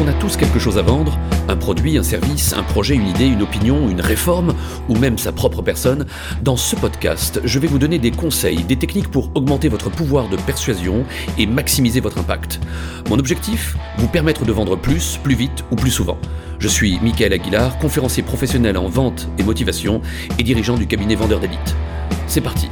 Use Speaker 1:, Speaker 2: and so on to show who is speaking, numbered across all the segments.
Speaker 1: qu'on a tous quelque chose à vendre, un produit, un service, un projet, une idée, une opinion, une réforme, ou même sa propre personne, dans ce podcast, je vais vous donner des conseils, des techniques pour augmenter votre pouvoir de persuasion et maximiser votre impact. Mon objectif Vous permettre de vendre plus, plus vite ou plus souvent. Je suis Michael Aguilar, conférencier professionnel en vente et motivation et dirigeant du cabinet Vendeur d'élite. C'est parti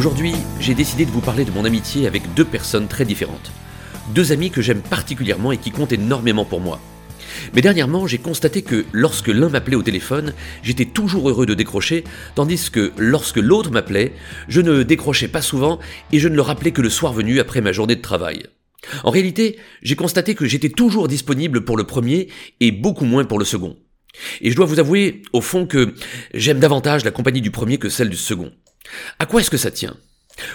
Speaker 1: Aujourd'hui, j'ai décidé de vous parler de mon amitié avec deux personnes très différentes. Deux amis que j'aime particulièrement et qui comptent énormément pour moi. Mais dernièrement, j'ai constaté que lorsque l'un m'appelait au téléphone, j'étais toujours heureux de décrocher, tandis que lorsque l'autre m'appelait, je ne décrochais pas souvent et je ne le rappelais que le soir venu après ma journée de travail. En réalité, j'ai constaté que j'étais toujours disponible pour le premier et beaucoup moins pour le second. Et je dois vous avouer, au fond, que j'aime davantage la compagnie du premier que celle du second. À quoi est-ce que ça tient?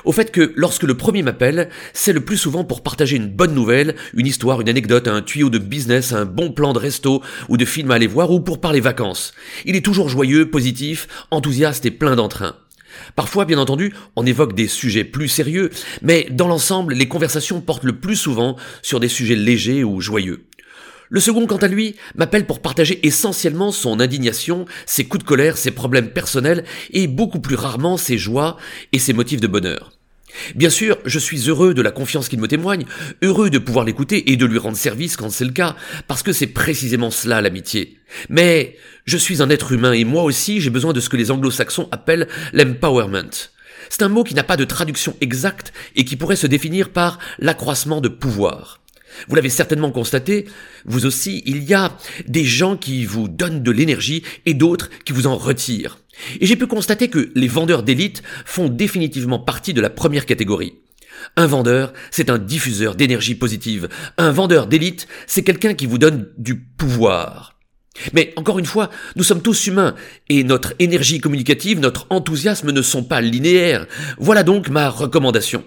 Speaker 1: Au fait que lorsque le premier m'appelle, c'est le plus souvent pour partager une bonne nouvelle, une histoire, une anecdote, un tuyau de business, un bon plan de resto ou de film à aller voir ou pour parler vacances. Il est toujours joyeux, positif, enthousiaste et plein d'entrain. Parfois, bien entendu, on évoque des sujets plus sérieux, mais dans l'ensemble, les conversations portent le plus souvent sur des sujets légers ou joyeux. Le second, quant à lui, m'appelle pour partager essentiellement son indignation, ses coups de colère, ses problèmes personnels et beaucoup plus rarement ses joies et ses motifs de bonheur. Bien sûr, je suis heureux de la confiance qu'il me témoigne, heureux de pouvoir l'écouter et de lui rendre service quand c'est le cas, parce que c'est précisément cela l'amitié. Mais je suis un être humain et moi aussi j'ai besoin de ce que les anglo-saxons appellent l'empowerment. C'est un mot qui n'a pas de traduction exacte et qui pourrait se définir par l'accroissement de pouvoir. Vous l'avez certainement constaté, vous aussi, il y a des gens qui vous donnent de l'énergie et d'autres qui vous en retirent. Et j'ai pu constater que les vendeurs d'élite font définitivement partie de la première catégorie. Un vendeur, c'est un diffuseur d'énergie positive. Un vendeur d'élite, c'est quelqu'un qui vous donne du pouvoir. Mais encore une fois, nous sommes tous humains, et notre énergie communicative, notre enthousiasme ne sont pas linéaires. Voilà donc ma recommandation.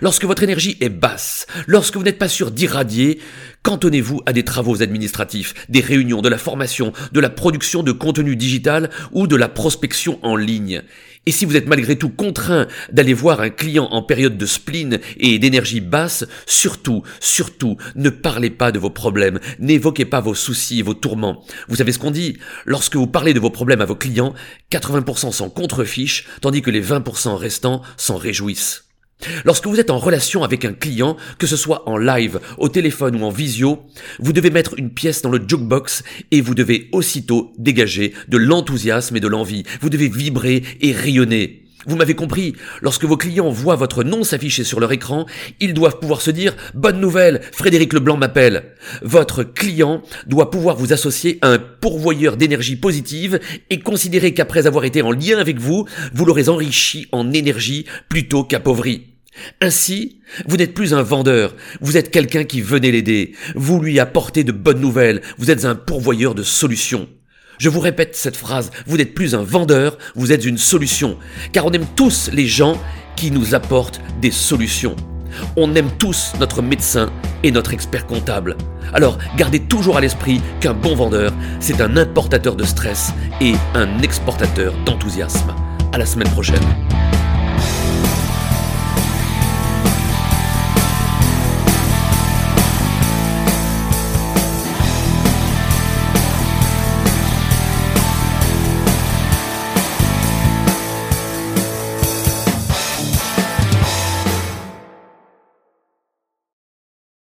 Speaker 1: Lorsque votre énergie est basse, lorsque vous n'êtes pas sûr d'irradier, cantonnez-vous à des travaux administratifs, des réunions, de la formation, de la production de contenu digital ou de la prospection en ligne. Et si vous êtes malgré tout contraint d'aller voir un client en période de spleen et d'énergie basse, surtout, surtout, ne parlez pas de vos problèmes, n'évoquez pas vos soucis vos tourments. Vous savez ce qu'on dit? Lorsque vous parlez de vos problèmes à vos clients, 80% s'en contrefichent, tandis que les 20% restants s'en réjouissent. Lorsque vous êtes en relation avec un client, que ce soit en live, au téléphone ou en visio, vous devez mettre une pièce dans le jukebox et vous devez aussitôt dégager de l'enthousiasme et de l'envie. Vous devez vibrer et rayonner. Vous m'avez compris, lorsque vos clients voient votre nom s'afficher sur leur écran, ils doivent pouvoir se dire ⁇ Bonne nouvelle, Frédéric Leblanc m'appelle !⁇ Votre client doit pouvoir vous associer à un pourvoyeur d'énergie positive et considérer qu'après avoir été en lien avec vous, vous l'aurez enrichi en énergie plutôt qu'appauvri. Ainsi, vous n'êtes plus un vendeur, vous êtes quelqu'un qui venait l'aider, vous lui apportez de bonnes nouvelles, vous êtes un pourvoyeur de solutions. Je vous répète cette phrase, vous n'êtes plus un vendeur, vous êtes une solution, car on aime tous les gens qui nous apportent des solutions. On aime tous notre médecin et notre expert comptable. Alors gardez toujours à l'esprit qu'un bon vendeur, c'est un importateur de stress et un exportateur d'enthousiasme. À la semaine prochaine.